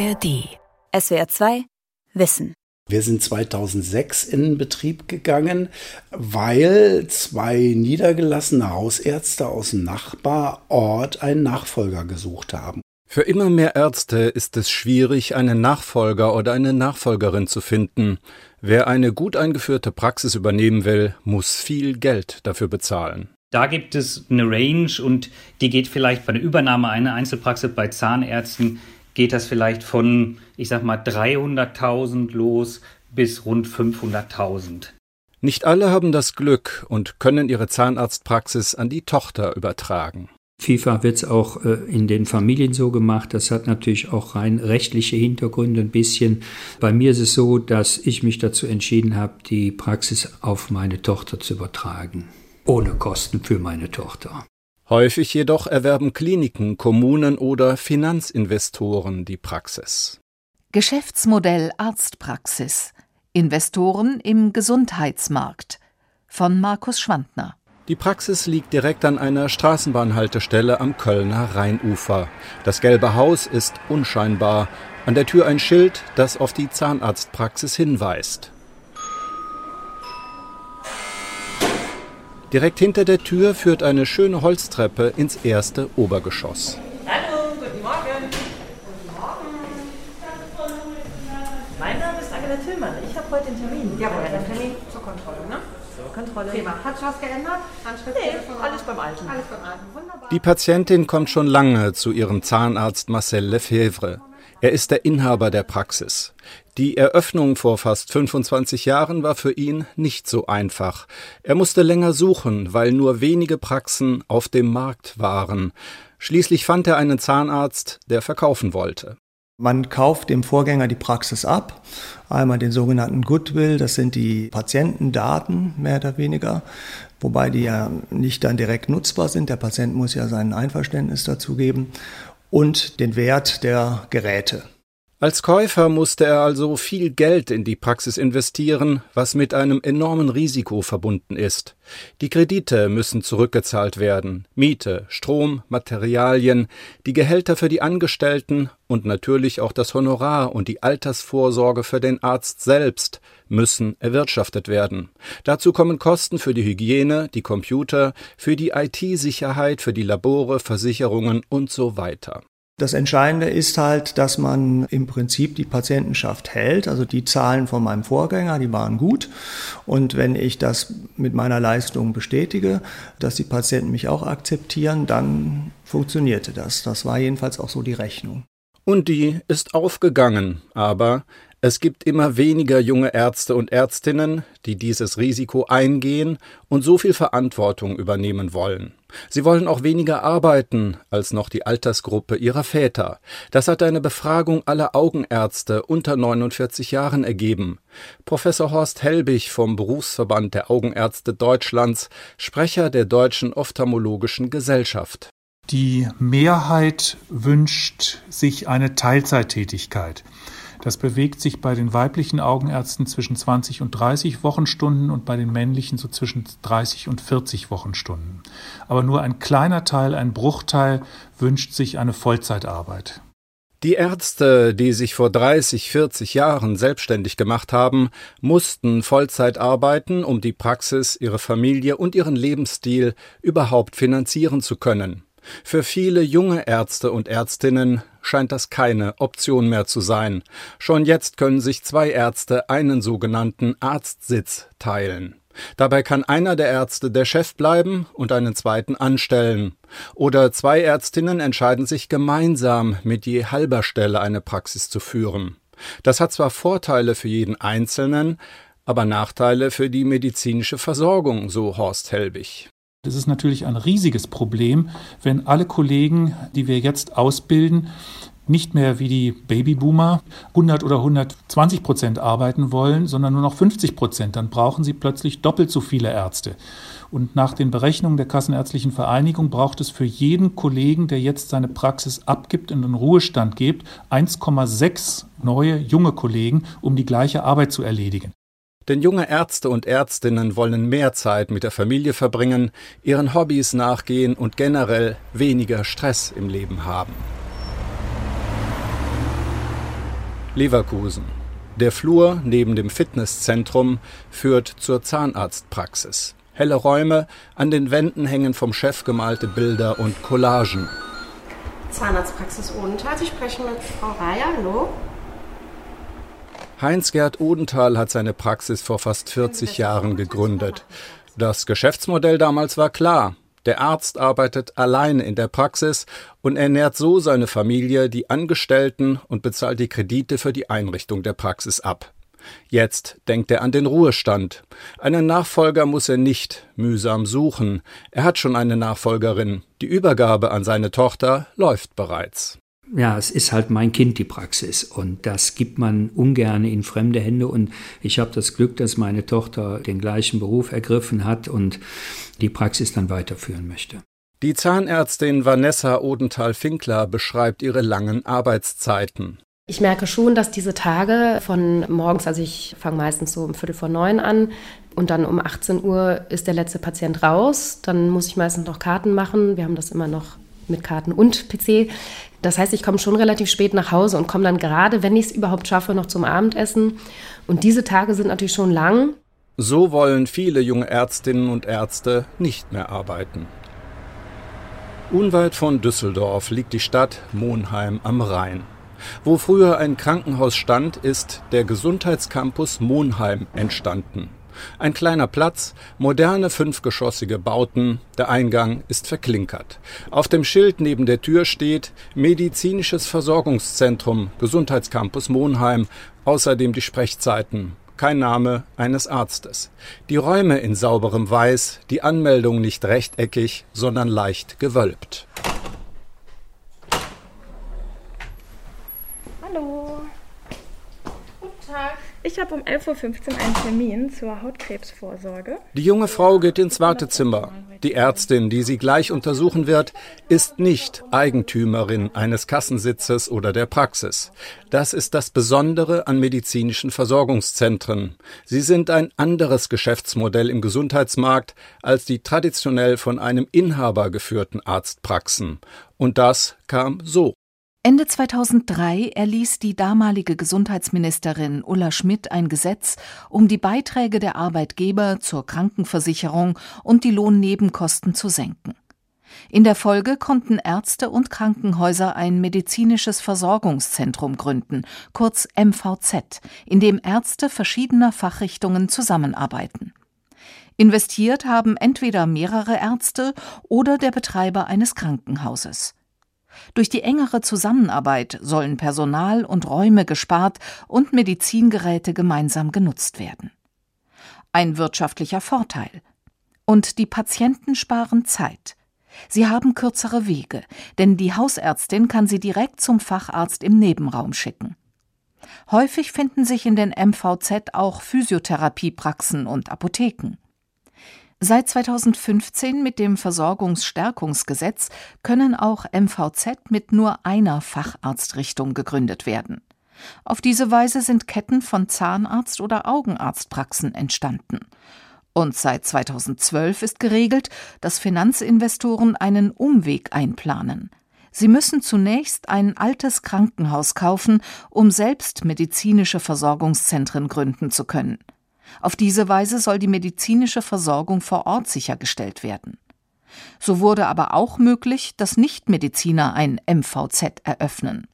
ARD. SWR 2 Wissen. Wir sind 2006 in Betrieb gegangen, weil zwei niedergelassene Hausärzte aus dem Nachbarort einen Nachfolger gesucht haben. Für immer mehr Ärzte ist es schwierig, einen Nachfolger oder eine Nachfolgerin zu finden. Wer eine gut eingeführte Praxis übernehmen will, muss viel Geld dafür bezahlen. Da gibt es eine Range und die geht vielleicht bei der Übernahme einer Einzelpraxis bei Zahnärzten geht das vielleicht von, ich sag mal, 300.000 los bis rund 500.000. Nicht alle haben das Glück und können ihre Zahnarztpraxis an die Tochter übertragen. Vielfach wird es auch äh, in den Familien so gemacht. Das hat natürlich auch rein rechtliche Hintergründe ein bisschen. Bei mir ist es so, dass ich mich dazu entschieden habe, die Praxis auf meine Tochter zu übertragen. Ohne Kosten für meine Tochter. Häufig jedoch erwerben Kliniken, Kommunen oder Finanzinvestoren die Praxis. Geschäftsmodell Arztpraxis. Investoren im Gesundheitsmarkt. Von Markus Schwandner. Die Praxis liegt direkt an einer Straßenbahnhaltestelle am Kölner Rheinufer. Das gelbe Haus ist unscheinbar. An der Tür ein Schild, das auf die Zahnarztpraxis hinweist. Direkt hinter der Tür führt eine schöne Holztreppe ins erste Obergeschoss. Hallo, guten Morgen. Guten Morgen. Mein Name ist Angela Tillmann. Ich habe heute einen Termin. Jawohl, einen Termin zur Kontrolle, ne? Kontrolle. Prima. Hat sich was geändert? Handschrift, nee, alles beim Alten. Alles beim Alten. Wunderbar. Die Patientin kommt schon lange zu ihrem Zahnarzt Marcel Lefebvre. Er ist der Inhaber der Praxis. Die Eröffnung vor fast 25 Jahren war für ihn nicht so einfach. Er musste länger suchen, weil nur wenige Praxen auf dem Markt waren. Schließlich fand er einen Zahnarzt, der verkaufen wollte. Man kauft dem Vorgänger die Praxis ab. Einmal den sogenannten Goodwill, das sind die Patientendaten mehr oder weniger, wobei die ja nicht dann direkt nutzbar sind. Der Patient muss ja sein Einverständnis dazu geben und den Wert der Geräte. Als Käufer musste er also viel Geld in die Praxis investieren, was mit einem enormen Risiko verbunden ist. Die Kredite müssen zurückgezahlt werden, Miete, Strom, Materialien, die Gehälter für die Angestellten und natürlich auch das Honorar und die Altersvorsorge für den Arzt selbst müssen erwirtschaftet werden. Dazu kommen Kosten für die Hygiene, die Computer, für die IT-Sicherheit, für die Labore, Versicherungen und so weiter. Das Entscheidende ist halt, dass man im Prinzip die Patientenschaft hält. Also die Zahlen von meinem Vorgänger, die waren gut. Und wenn ich das mit meiner Leistung bestätige, dass die Patienten mich auch akzeptieren, dann funktionierte das. Das war jedenfalls auch so die Rechnung. Und die ist aufgegangen, aber es gibt immer weniger junge Ärzte und Ärztinnen, die dieses Risiko eingehen und so viel Verantwortung übernehmen wollen. Sie wollen auch weniger arbeiten als noch die Altersgruppe ihrer Väter. Das hat eine Befragung aller Augenärzte unter 49 Jahren ergeben. Professor Horst Helbig vom Berufsverband der Augenärzte Deutschlands, Sprecher der Deutschen Ophthalmologischen Gesellschaft. Die Mehrheit wünscht sich eine Teilzeittätigkeit. Das bewegt sich bei den weiblichen Augenärzten zwischen 20 und 30 Wochenstunden und bei den männlichen so zwischen 30 und 40 Wochenstunden. Aber nur ein kleiner Teil, ein Bruchteil wünscht sich eine Vollzeitarbeit. Die Ärzte, die sich vor 30, 40 Jahren selbstständig gemacht haben, mussten Vollzeit arbeiten, um die Praxis, ihre Familie und ihren Lebensstil überhaupt finanzieren zu können. Für viele junge Ärzte und Ärztinnen scheint das keine Option mehr zu sein. Schon jetzt können sich zwei Ärzte einen sogenannten Arztsitz teilen. Dabei kann einer der Ärzte der Chef bleiben und einen zweiten anstellen. Oder zwei Ärztinnen entscheiden sich gemeinsam mit je halber Stelle eine Praxis zu führen. Das hat zwar Vorteile für jeden Einzelnen, aber Nachteile für die medizinische Versorgung, so Horst Helbig. Das ist natürlich ein riesiges Problem, wenn alle Kollegen, die wir jetzt ausbilden, nicht mehr wie die Babyboomer 100 oder 120 Prozent arbeiten wollen, sondern nur noch 50 Prozent. Dann brauchen sie plötzlich doppelt so viele Ärzte. Und nach den Berechnungen der Kassenärztlichen Vereinigung braucht es für jeden Kollegen, der jetzt seine Praxis abgibt und in den Ruhestand gibt, 1,6 neue junge Kollegen, um die gleiche Arbeit zu erledigen. Denn junge Ärzte und Ärztinnen wollen mehr Zeit mit der Familie verbringen, ihren Hobbys nachgehen und generell weniger Stress im Leben haben. Leverkusen. Der Flur neben dem Fitnesszentrum führt zur Zahnarztpraxis. Helle Räume, an den Wänden hängen vom Chef gemalte Bilder und Collagen. Zahnarztpraxis Odenthal. Sie sprechen mit Frau Reier. Hallo? Heinz-Gerd Odenthal hat seine Praxis vor fast 40 Jahren gegründet. Das Geschäftsmodell damals war klar. Der Arzt arbeitet alleine in der Praxis und ernährt so seine Familie, die Angestellten und bezahlt die Kredite für die Einrichtung der Praxis ab. Jetzt denkt er an den Ruhestand. Einen Nachfolger muss er nicht mühsam suchen. Er hat schon eine Nachfolgerin. Die Übergabe an seine Tochter läuft bereits. Ja, es ist halt mein Kind, die Praxis. Und das gibt man ungern in fremde Hände. Und ich habe das Glück, dass meine Tochter den gleichen Beruf ergriffen hat und die Praxis dann weiterführen möchte. Die Zahnärztin Vanessa Odenthal-Finkler beschreibt ihre langen Arbeitszeiten. Ich merke schon, dass diese Tage von morgens, also ich fange meistens so um Viertel vor neun an und dann um 18 Uhr ist der letzte Patient raus. Dann muss ich meistens noch Karten machen. Wir haben das immer noch mit Karten und PC. Das heißt, ich komme schon relativ spät nach Hause und komme dann gerade, wenn ich es überhaupt schaffe, noch zum Abendessen. Und diese Tage sind natürlich schon lang. So wollen viele junge Ärztinnen und Ärzte nicht mehr arbeiten. Unweit von Düsseldorf liegt die Stadt Monheim am Rhein. Wo früher ein Krankenhaus stand, ist der Gesundheitscampus Monheim entstanden. Ein kleiner Platz, moderne fünfgeschossige Bauten, der Eingang ist verklinkert. Auf dem Schild neben der Tür steht Medizinisches Versorgungszentrum Gesundheitscampus Monheim, außerdem die Sprechzeiten. Kein Name eines Arztes. Die Räume in sauberem Weiß, die Anmeldung nicht rechteckig, sondern leicht gewölbt. Hallo. Guten Tag. Ich habe um 11.15 Uhr einen Termin zur Hautkrebsvorsorge. Die junge Frau geht ins Wartezimmer. Die Ärztin, die sie gleich untersuchen wird, ist nicht Eigentümerin eines Kassensitzes oder der Praxis. Das ist das Besondere an medizinischen Versorgungszentren. Sie sind ein anderes Geschäftsmodell im Gesundheitsmarkt als die traditionell von einem Inhaber geführten Arztpraxen. Und das kam so. Ende 2003 erließ die damalige Gesundheitsministerin Ulla Schmidt ein Gesetz, um die Beiträge der Arbeitgeber zur Krankenversicherung und die Lohnnebenkosten zu senken. In der Folge konnten Ärzte und Krankenhäuser ein medizinisches Versorgungszentrum gründen, kurz MVZ, in dem Ärzte verschiedener Fachrichtungen zusammenarbeiten. Investiert haben entweder mehrere Ärzte oder der Betreiber eines Krankenhauses. Durch die engere Zusammenarbeit sollen Personal und Räume gespart und Medizingeräte gemeinsam genutzt werden. Ein wirtschaftlicher Vorteil. Und die Patienten sparen Zeit. Sie haben kürzere Wege, denn die Hausärztin kann sie direkt zum Facharzt im Nebenraum schicken. Häufig finden sich in den MVZ auch Physiotherapiepraxen und Apotheken. Seit 2015 mit dem Versorgungsstärkungsgesetz können auch MVZ mit nur einer Facharztrichtung gegründet werden. Auf diese Weise sind Ketten von Zahnarzt- oder Augenarztpraxen entstanden. Und seit 2012 ist geregelt, dass Finanzinvestoren einen Umweg einplanen. Sie müssen zunächst ein altes Krankenhaus kaufen, um selbst medizinische Versorgungszentren gründen zu können. Auf diese Weise soll die medizinische Versorgung vor Ort sichergestellt werden. So wurde aber auch möglich, dass Nichtmediziner ein MVZ eröffnen.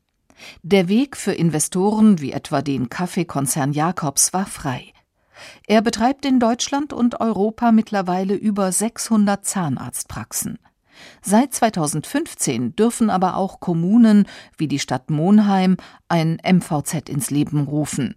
Der Weg für Investoren wie etwa den Kaffeekonzern Jakobs war frei. Er betreibt in Deutschland und Europa mittlerweile über 600 Zahnarztpraxen. Seit 2015 dürfen aber auch Kommunen wie die Stadt Monheim ein MVZ ins Leben rufen.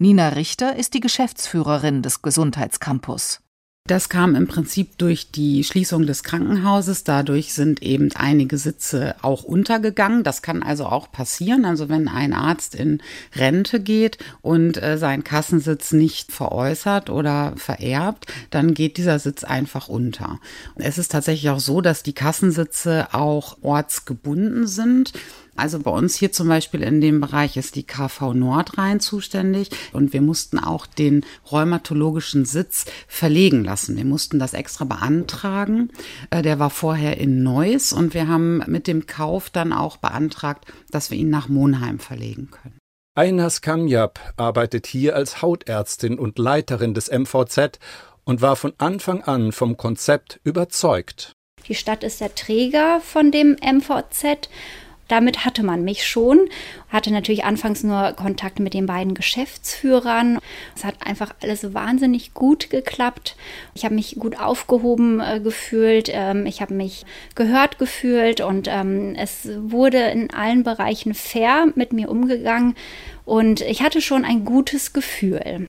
Nina Richter ist die Geschäftsführerin des Gesundheitscampus. Das kam im Prinzip durch die Schließung des Krankenhauses. Dadurch sind eben einige Sitze auch untergegangen. Das kann also auch passieren. Also wenn ein Arzt in Rente geht und äh, seinen Kassensitz nicht veräußert oder vererbt, dann geht dieser Sitz einfach unter. Es ist tatsächlich auch so, dass die Kassensitze auch ortsgebunden sind. Also bei uns hier zum Beispiel in dem Bereich ist die KV Nordrhein zuständig und wir mussten auch den rheumatologischen Sitz verlegen lassen. Wir mussten das extra beantragen. Äh, der war vorher in Neuss und wir haben mit dem Kauf dann auch beantragt, dass wir ihn nach Monheim verlegen können. Einas Kamjab arbeitet hier als Hautärztin und Leiterin des MVZ und war von Anfang an vom Konzept überzeugt. Die Stadt ist der Träger von dem MVZ damit hatte man mich schon, hatte natürlich anfangs nur Kontakt mit den beiden Geschäftsführern. Es hat einfach alles wahnsinnig gut geklappt. Ich habe mich gut aufgehoben äh, gefühlt, ähm, ich habe mich gehört gefühlt und ähm, es wurde in allen Bereichen fair mit mir umgegangen und ich hatte schon ein gutes Gefühl.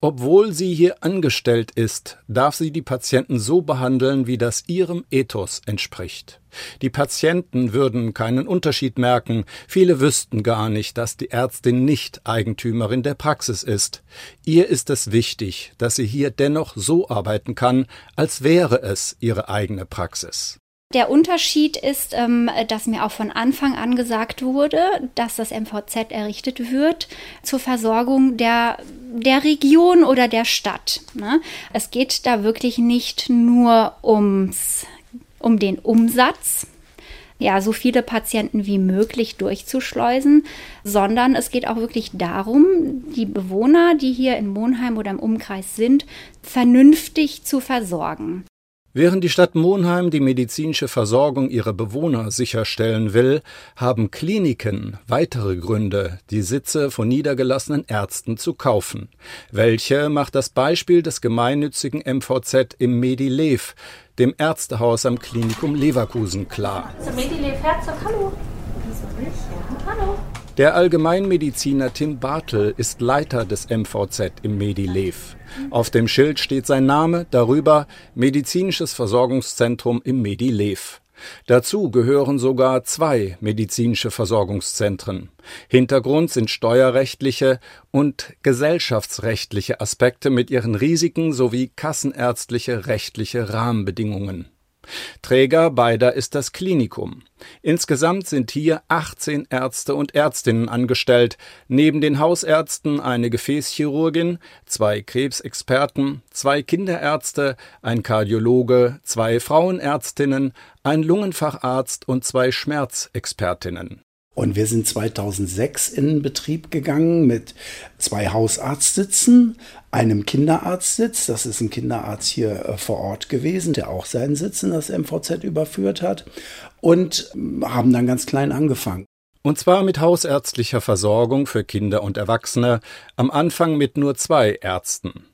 Obwohl sie hier angestellt ist, darf sie die Patienten so behandeln, wie das ihrem Ethos entspricht. Die Patienten würden keinen Unterschied merken, viele wüssten gar nicht, dass die Ärztin nicht Eigentümerin der Praxis ist. Ihr ist es wichtig, dass sie hier dennoch so arbeiten kann, als wäre es ihre eigene Praxis. Der Unterschied ist, ähm, dass mir auch von Anfang an gesagt wurde, dass das MVZ errichtet wird zur Versorgung der, der Region oder der Stadt. Ne? Es geht da wirklich nicht nur ums, um den Umsatz, ja, so viele Patienten wie möglich durchzuschleusen, sondern es geht auch wirklich darum, die Bewohner, die hier in Monheim oder im Umkreis sind, vernünftig zu versorgen. Während die Stadt Monheim die medizinische Versorgung ihrer Bewohner sicherstellen will, haben Kliniken weitere Gründe, die Sitze von niedergelassenen Ärzten zu kaufen. Welche macht das Beispiel des gemeinnützigen MVZ im Medilev, dem Ärztehaus am Klinikum Leverkusen, klar. Zum Medilev Herzog, hallo. Wieso nicht? Hallo. Der Allgemeinmediziner Tim Bartel ist Leiter des MVZ im Medilev. Auf dem Schild steht sein Name, darüber Medizinisches Versorgungszentrum im Medilev. Dazu gehören sogar zwei medizinische Versorgungszentren. Hintergrund sind steuerrechtliche und gesellschaftsrechtliche Aspekte mit ihren Risiken sowie kassenärztliche rechtliche Rahmenbedingungen. Träger beider ist das Klinikum. Insgesamt sind hier 18 Ärzte und Ärztinnen angestellt, neben den Hausärzten eine Gefäßchirurgin, zwei Krebsexperten, zwei Kinderärzte, ein Kardiologe, zwei Frauenärztinnen, ein Lungenfacharzt und zwei Schmerzexpertinnen. Und wir sind 2006 in Betrieb gegangen mit zwei Hausarztsitzen, einem Kinderarztsitz. Das ist ein Kinderarzt hier äh, vor Ort gewesen, der auch seinen Sitz in das MVZ überführt hat. Und haben dann ganz klein angefangen. Und zwar mit hausärztlicher Versorgung für Kinder und Erwachsene, am Anfang mit nur zwei Ärzten.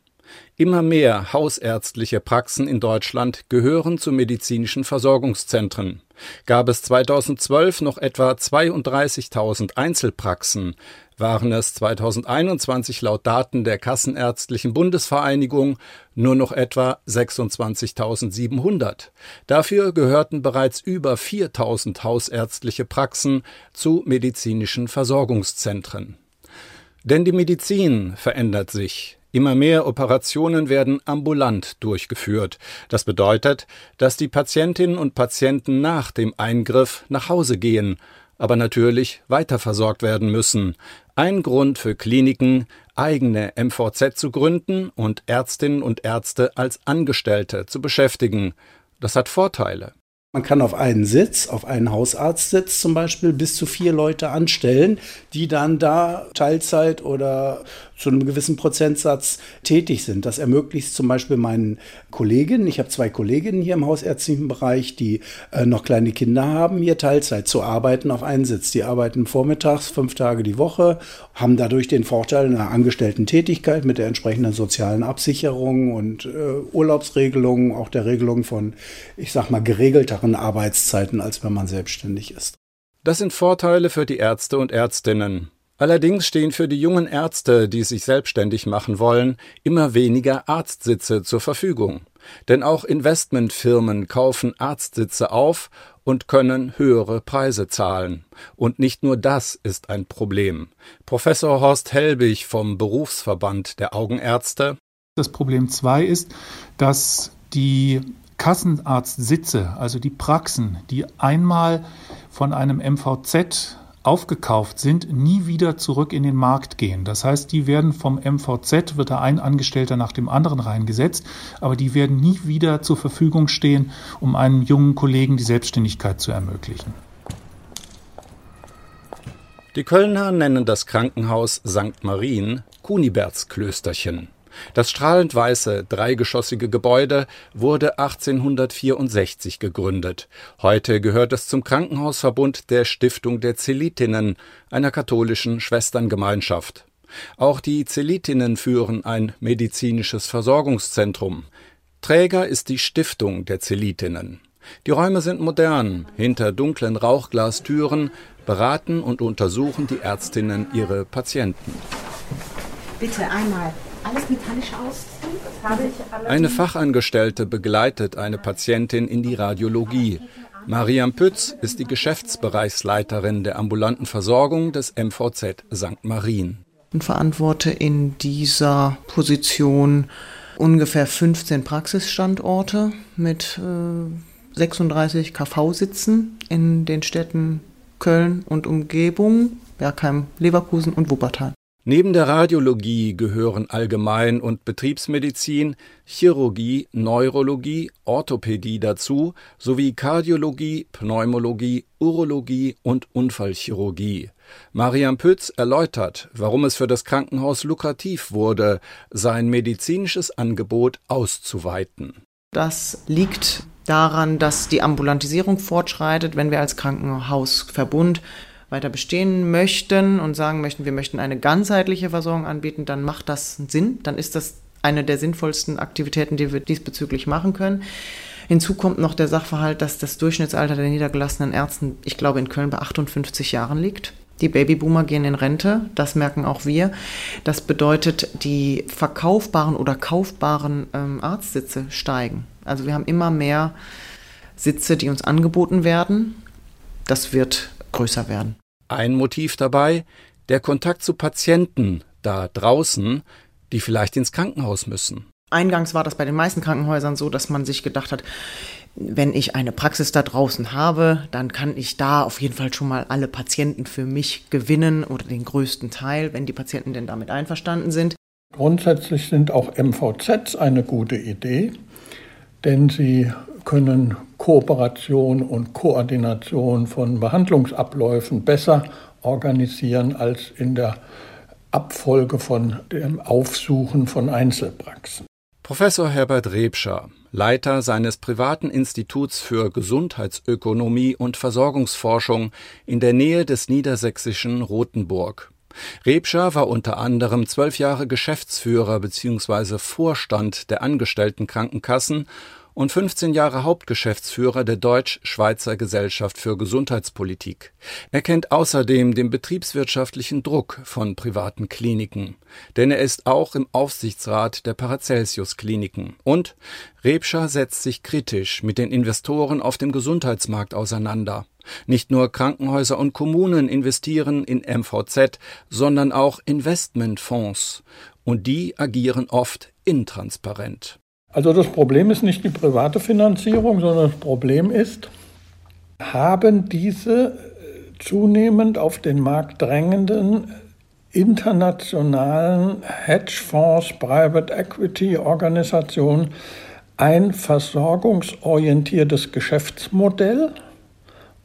Immer mehr hausärztliche Praxen in Deutschland gehören zu medizinischen Versorgungszentren. Gab es 2012 noch etwa 32.000 Einzelpraxen, waren es 2021 laut Daten der Kassenärztlichen Bundesvereinigung nur noch etwa 26.700. Dafür gehörten bereits über 4.000 hausärztliche Praxen zu medizinischen Versorgungszentren. Denn die Medizin verändert sich. Immer mehr Operationen werden ambulant durchgeführt. Das bedeutet, dass die Patientinnen und Patienten nach dem Eingriff nach Hause gehen, aber natürlich weiterversorgt werden müssen. Ein Grund für Kliniken, eigene MVZ zu gründen und Ärztinnen und Ärzte als Angestellte zu beschäftigen. Das hat Vorteile. Man kann auf einen Sitz, auf einen Hausarztsitz zum Beispiel, bis zu vier Leute anstellen, die dann da Teilzeit oder zu einem gewissen Prozentsatz tätig sind. Das ermöglicht zum Beispiel meinen Kolleginnen, ich habe zwei Kolleginnen hier im hausärztlichen Bereich, die äh, noch kleine Kinder haben, hier Teilzeit zu arbeiten auf einen Sitz. Die arbeiten vormittags fünf Tage die Woche, haben dadurch den Vorteil einer angestellten Tätigkeit mit der entsprechenden sozialen Absicherung und äh, Urlaubsregelungen, auch der Regelung von, ich sag mal, geregelter längeren Arbeitszeiten, als wenn man selbstständig ist. Das sind Vorteile für die Ärzte und Ärztinnen. Allerdings stehen für die jungen Ärzte, die sich selbstständig machen wollen, immer weniger Arztsitze zur Verfügung. Denn auch Investmentfirmen kaufen Arztsitze auf und können höhere Preise zahlen. Und nicht nur das ist ein Problem. Professor Horst Helbig vom Berufsverband der Augenärzte. Das Problem zwei ist, dass die Kassenarztsitze, also die Praxen, die einmal von einem MVZ aufgekauft sind, nie wieder zurück in den Markt gehen. Das heißt, die werden vom MVZ, wird da ein Angestellter nach dem anderen reingesetzt, aber die werden nie wieder zur Verfügung stehen, um einem jungen Kollegen die Selbstständigkeit zu ermöglichen. Die Kölner nennen das Krankenhaus St. Marien Kunibertsklösterchen. Das strahlend weiße, dreigeschossige Gebäude wurde 1864 gegründet. Heute gehört es zum Krankenhausverbund der Stiftung der Zelitinnen, einer katholischen Schwesterngemeinschaft. Auch die Zelitinnen führen ein medizinisches Versorgungszentrum. Träger ist die Stiftung der Zelitinnen. Die Räume sind modern. Hinter dunklen Rauchglastüren beraten und untersuchen die Ärztinnen ihre Patienten. Bitte einmal alles metallisch ich Eine Fachangestellte begleitet eine Patientin in die Radiologie. Mariam Pütz ist die Geschäftsbereichsleiterin der ambulanten Versorgung des MVZ St. Marien. Und verantworte in dieser Position ungefähr 15 Praxisstandorte mit äh, 36 KV-Sitzen in den Städten Köln und Umgebung, Bergheim, Leverkusen und Wuppertal. Neben der Radiologie gehören Allgemein- und Betriebsmedizin, Chirurgie, Neurologie, Orthopädie dazu sowie Kardiologie, Pneumologie, Urologie und Unfallchirurgie. Mariam Pütz erläutert, warum es für das Krankenhaus lukrativ wurde, sein medizinisches Angebot auszuweiten. Das liegt daran, dass die Ambulantisierung fortschreitet, wenn wir als Krankenhausverbund weiter bestehen möchten und sagen möchten, wir möchten eine ganzheitliche Versorgung anbieten, dann macht das Sinn, dann ist das eine der sinnvollsten Aktivitäten, die wir diesbezüglich machen können. Hinzu kommt noch der Sachverhalt, dass das Durchschnittsalter der niedergelassenen Ärzten, ich glaube, in Köln bei 58 Jahren liegt. Die Babyboomer gehen in Rente, das merken auch wir. Das bedeutet, die verkaufbaren oder kaufbaren ähm, Arztsitze steigen. Also wir haben immer mehr Sitze, die uns angeboten werden. Das wird größer werden. Ein Motiv dabei, der Kontakt zu Patienten da draußen, die vielleicht ins Krankenhaus müssen. Eingangs war das bei den meisten Krankenhäusern so, dass man sich gedacht hat, wenn ich eine Praxis da draußen habe, dann kann ich da auf jeden Fall schon mal alle Patienten für mich gewinnen oder den größten Teil, wenn die Patienten denn damit einverstanden sind. Grundsätzlich sind auch MVZs eine gute Idee, denn sie können Kooperation und Koordination von Behandlungsabläufen besser organisieren als in der Abfolge von dem Aufsuchen von Einzelpraxen. Professor Herbert Rebscher, Leiter seines privaten Instituts für Gesundheitsökonomie und Versorgungsforschung in der Nähe des niedersächsischen Rothenburg. Rebscher war unter anderem zwölf Jahre Geschäftsführer bzw. Vorstand der Angestelltenkrankenkassen und 15 Jahre Hauptgeschäftsführer der Deutsch-Schweizer Gesellschaft für Gesundheitspolitik. Er kennt außerdem den betriebswirtschaftlichen Druck von privaten Kliniken, denn er ist auch im Aufsichtsrat der Paracelsius Kliniken. Und Rebscher setzt sich kritisch mit den Investoren auf dem Gesundheitsmarkt auseinander. Nicht nur Krankenhäuser und Kommunen investieren in MVZ, sondern auch Investmentfonds. Und die agieren oft intransparent. Also das Problem ist nicht die private Finanzierung, sondern das Problem ist, haben diese äh, zunehmend auf den Markt drängenden internationalen Hedgefonds, Private Equity Organisationen ein versorgungsorientiertes Geschäftsmodell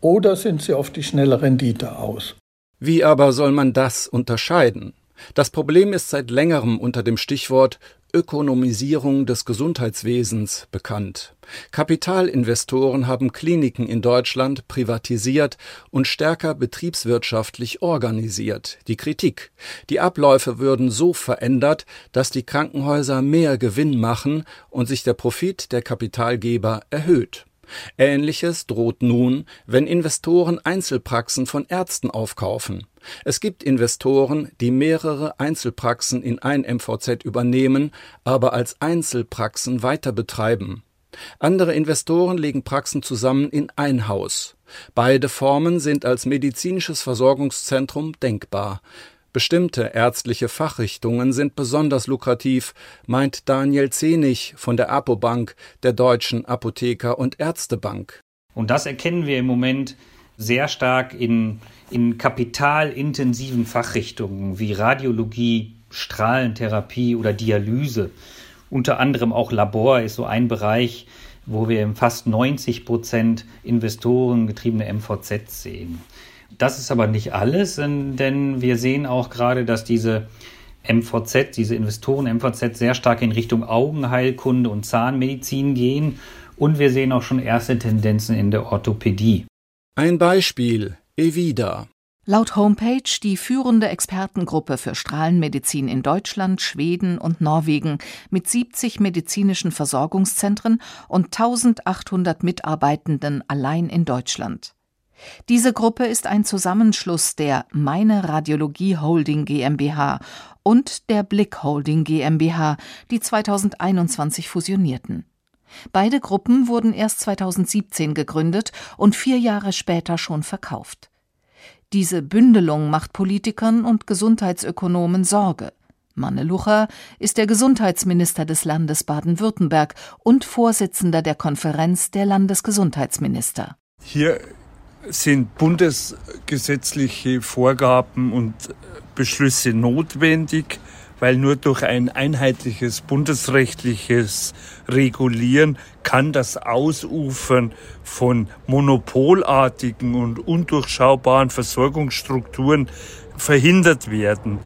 oder sind sie auf die schnelle Rendite aus? Wie aber soll man das unterscheiden? Das Problem ist seit längerem unter dem Stichwort Ökonomisierung des Gesundheitswesens bekannt. Kapitalinvestoren haben Kliniken in Deutschland privatisiert und stärker betriebswirtschaftlich organisiert. Die Kritik. Die Abläufe würden so verändert, dass die Krankenhäuser mehr Gewinn machen und sich der Profit der Kapitalgeber erhöht. Ähnliches droht nun, wenn Investoren Einzelpraxen von Ärzten aufkaufen. Es gibt Investoren, die mehrere Einzelpraxen in ein MVZ übernehmen, aber als Einzelpraxen weiter betreiben. Andere Investoren legen Praxen zusammen in ein Haus. Beide Formen sind als medizinisches Versorgungszentrum denkbar. Bestimmte ärztliche Fachrichtungen sind besonders lukrativ, meint Daniel Zenig von der Apobank, der Deutschen Apotheker- und Ärztebank. Und das erkennen wir im Moment sehr stark in, in kapitalintensiven Fachrichtungen wie Radiologie, Strahlentherapie oder Dialyse. Unter anderem auch Labor ist so ein Bereich, wo wir fast 90 Prozent Investoren getriebene MVZ sehen. Das ist aber nicht alles, denn wir sehen auch gerade, dass diese MVZ, diese Investoren MVZ sehr stark in Richtung Augenheilkunde und Zahnmedizin gehen und wir sehen auch schon erste Tendenzen in der Orthopädie. Ein Beispiel, Evida. Laut Homepage die führende Expertengruppe für Strahlenmedizin in Deutschland, Schweden und Norwegen mit 70 medizinischen Versorgungszentren und 1800 Mitarbeitenden allein in Deutschland. Diese Gruppe ist ein Zusammenschluss der Meine Radiologie Holding GmbH und der Blick Holding GmbH, die 2021 fusionierten. Beide Gruppen wurden erst 2017 gegründet und vier Jahre später schon verkauft. Diese Bündelung macht Politikern und Gesundheitsökonomen Sorge. Manne Lucher ist der Gesundheitsminister des Landes Baden-Württemberg und Vorsitzender der Konferenz der Landesgesundheitsminister. Hier sind bundesgesetzliche Vorgaben und Beschlüsse notwendig, weil nur durch ein einheitliches bundesrechtliches Regulieren kann das Ausufern von monopolartigen und undurchschaubaren Versorgungsstrukturen verhindert werden.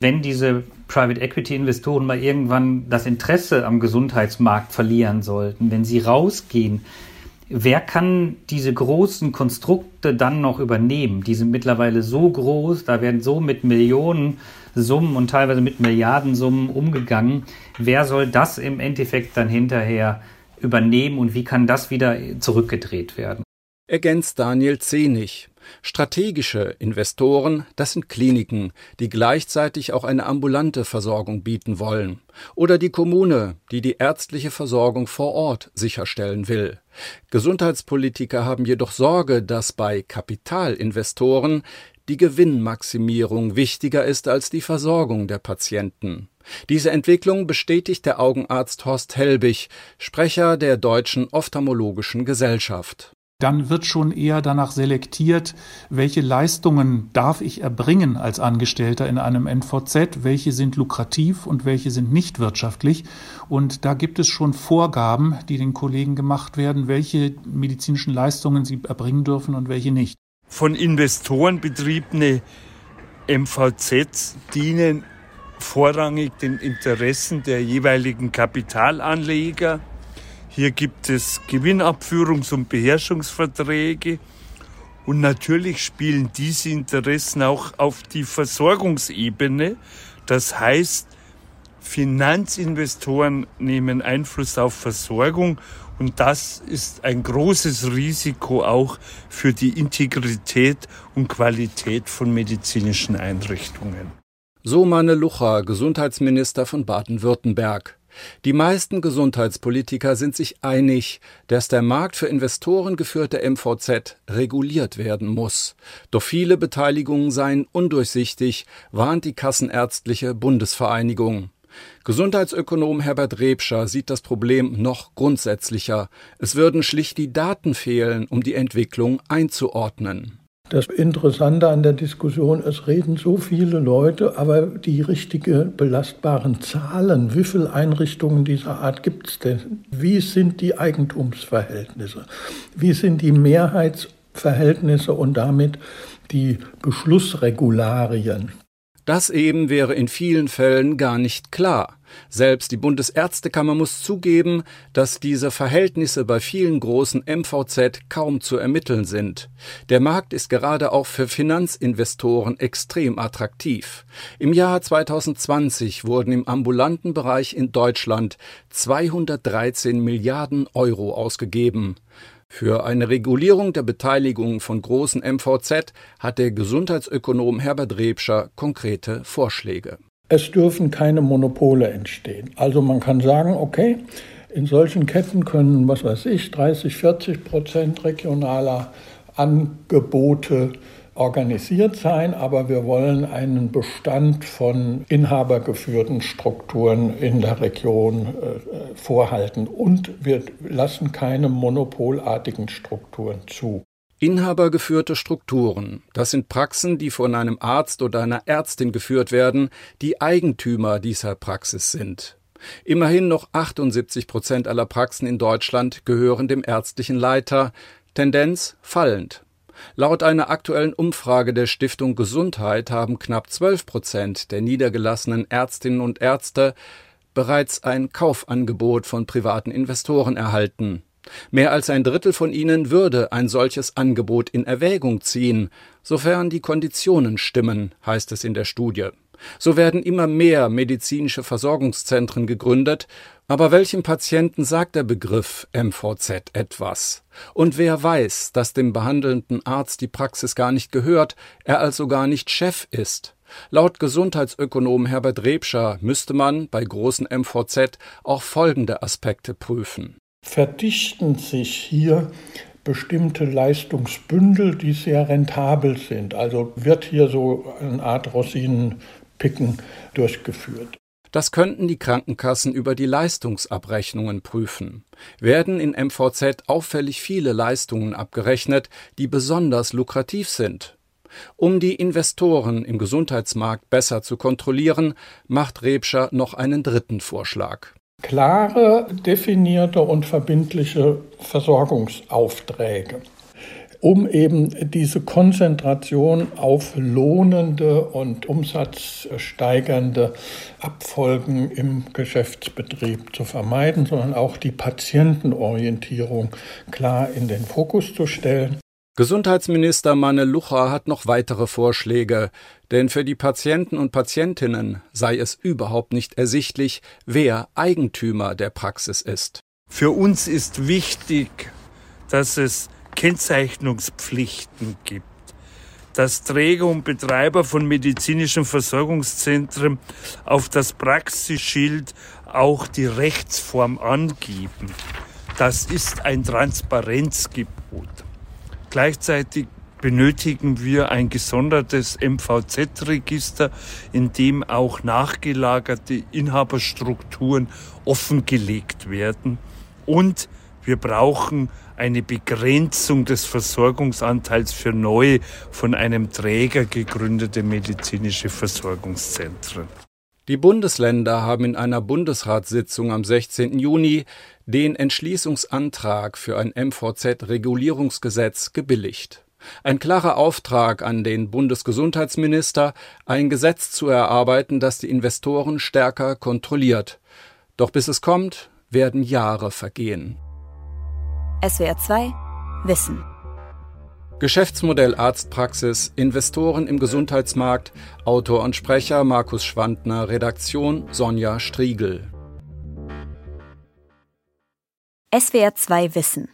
Wenn diese Private Equity Investoren mal irgendwann das Interesse am Gesundheitsmarkt verlieren sollten, wenn sie rausgehen, wer kann diese großen Konstrukte dann noch übernehmen? Die sind mittlerweile so groß, da werden so mit Millionen Summen und teilweise mit Milliardensummen umgegangen. Wer soll das im Endeffekt dann hinterher übernehmen und wie kann das wieder zurückgedreht werden? Ergänzt Daniel Zenig. Strategische Investoren, das sind Kliniken, die gleichzeitig auch eine ambulante Versorgung bieten wollen. Oder die Kommune, die die ärztliche Versorgung vor Ort sicherstellen will. Gesundheitspolitiker haben jedoch Sorge, dass bei Kapitalinvestoren die Gewinnmaximierung wichtiger ist als die Versorgung der Patienten. Diese Entwicklung bestätigt der Augenarzt Horst Helbig, Sprecher der Deutschen Ophthalmologischen Gesellschaft dann wird schon eher danach selektiert, welche Leistungen darf ich erbringen als Angestellter in einem NVZ, welche sind lukrativ und welche sind nicht wirtschaftlich. Und da gibt es schon Vorgaben, die den Kollegen gemacht werden, welche medizinischen Leistungen sie erbringen dürfen und welche nicht von Investoren betriebene MVZs dienen vorrangig den Interessen der jeweiligen Kapitalanleger. Hier gibt es Gewinnabführungs- und Beherrschungsverträge und natürlich spielen diese Interessen auch auf die Versorgungsebene. Das heißt, Finanzinvestoren nehmen Einfluss auf Versorgung und das ist ein großes Risiko auch für die Integrität und Qualität von medizinischen Einrichtungen. So Manne Lucha, Gesundheitsminister von Baden-Württemberg. Die meisten Gesundheitspolitiker sind sich einig, dass der Markt für investorengeführte MVZ reguliert werden muss. Doch viele Beteiligungen seien undurchsichtig, warnt die Kassenärztliche Bundesvereinigung. Gesundheitsökonom Herbert Rebscher sieht das Problem noch grundsätzlicher. Es würden schlicht die Daten fehlen, um die Entwicklung einzuordnen. Das Interessante an der Diskussion, es reden so viele Leute, aber die richtigen belastbaren Zahlen, wie viele Einrichtungen dieser Art gibt es denn? Wie sind die Eigentumsverhältnisse? Wie sind die Mehrheitsverhältnisse und damit die Beschlussregularien? Das eben wäre in vielen Fällen gar nicht klar. Selbst die Bundesärztekammer muss zugeben, dass diese Verhältnisse bei vielen großen MVZ kaum zu ermitteln sind. Der Markt ist gerade auch für Finanzinvestoren extrem attraktiv. Im Jahr 2020 wurden im ambulanten Bereich in Deutschland 213 Milliarden Euro ausgegeben. Für eine Regulierung der Beteiligung von großen MVZ hat der Gesundheitsökonom Herbert Rebscher konkrete Vorschläge. Es dürfen keine Monopole entstehen. Also man kann sagen, okay, in solchen Ketten können, was weiß ich, 30, 40 Prozent regionaler Angebote organisiert sein, aber wir wollen einen Bestand von inhabergeführten Strukturen in der Region äh, vorhalten und wir lassen keine monopolartigen Strukturen zu. Inhabergeführte Strukturen, das sind Praxen, die von einem Arzt oder einer Ärztin geführt werden, die Eigentümer dieser Praxis sind. Immerhin noch 78 Prozent aller Praxen in Deutschland gehören dem ärztlichen Leiter, Tendenz fallend. Laut einer aktuellen Umfrage der Stiftung Gesundheit haben knapp 12 Prozent der niedergelassenen Ärztinnen und Ärzte bereits ein Kaufangebot von privaten Investoren erhalten. Mehr als ein Drittel von ihnen würde ein solches Angebot in Erwägung ziehen, sofern die Konditionen stimmen, heißt es in der Studie. So werden immer mehr medizinische Versorgungszentren gegründet, aber welchem Patienten sagt der Begriff MVZ etwas? Und wer weiß, dass dem behandelnden Arzt die Praxis gar nicht gehört, er also gar nicht Chef ist? Laut Gesundheitsökonom Herbert Rebscher müsste man bei großen MVZ auch folgende Aspekte prüfen. Verdichten sich hier bestimmte Leistungsbündel, die sehr rentabel sind. Also wird hier so eine Art Rosinenpicken durchgeführt. Das könnten die Krankenkassen über die Leistungsabrechnungen prüfen. Werden in MVZ auffällig viele Leistungen abgerechnet, die besonders lukrativ sind? Um die Investoren im Gesundheitsmarkt besser zu kontrollieren, macht Rebscher noch einen dritten Vorschlag. Klare, definierte und verbindliche Versorgungsaufträge um eben diese Konzentration auf lohnende und umsatzsteigernde Abfolgen im Geschäftsbetrieb zu vermeiden, sondern auch die Patientenorientierung klar in den Fokus zu stellen. Gesundheitsminister Manne Lucha hat noch weitere Vorschläge, denn für die Patienten und Patientinnen sei es überhaupt nicht ersichtlich, wer Eigentümer der Praxis ist. Für uns ist wichtig, dass es Kennzeichnungspflichten gibt, dass Träger und Betreiber von medizinischen Versorgungszentren auf das Praxisschild auch die Rechtsform angeben. Das ist ein Transparenzgebot. Gleichzeitig benötigen wir ein gesondertes MVZ-Register, in dem auch nachgelagerte Inhaberstrukturen offengelegt werden. Und wir brauchen eine Begrenzung des Versorgungsanteils für neu von einem Träger gegründete medizinische Versorgungszentren. Die Bundesländer haben in einer Bundesratssitzung am 16. Juni den Entschließungsantrag für ein MVZ-Regulierungsgesetz gebilligt. Ein klarer Auftrag an den Bundesgesundheitsminister, ein Gesetz zu erarbeiten, das die Investoren stärker kontrolliert. Doch bis es kommt, werden Jahre vergehen. SWR 2 Wissen. Geschäftsmodell Arztpraxis, Investoren im Gesundheitsmarkt, Autor und Sprecher Markus Schwandner, Redaktion Sonja Striegel. SWR 2 Wissen.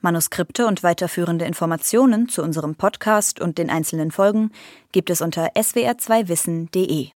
Manuskripte und weiterführende Informationen zu unserem Podcast und den einzelnen Folgen gibt es unter swr2wissen.de.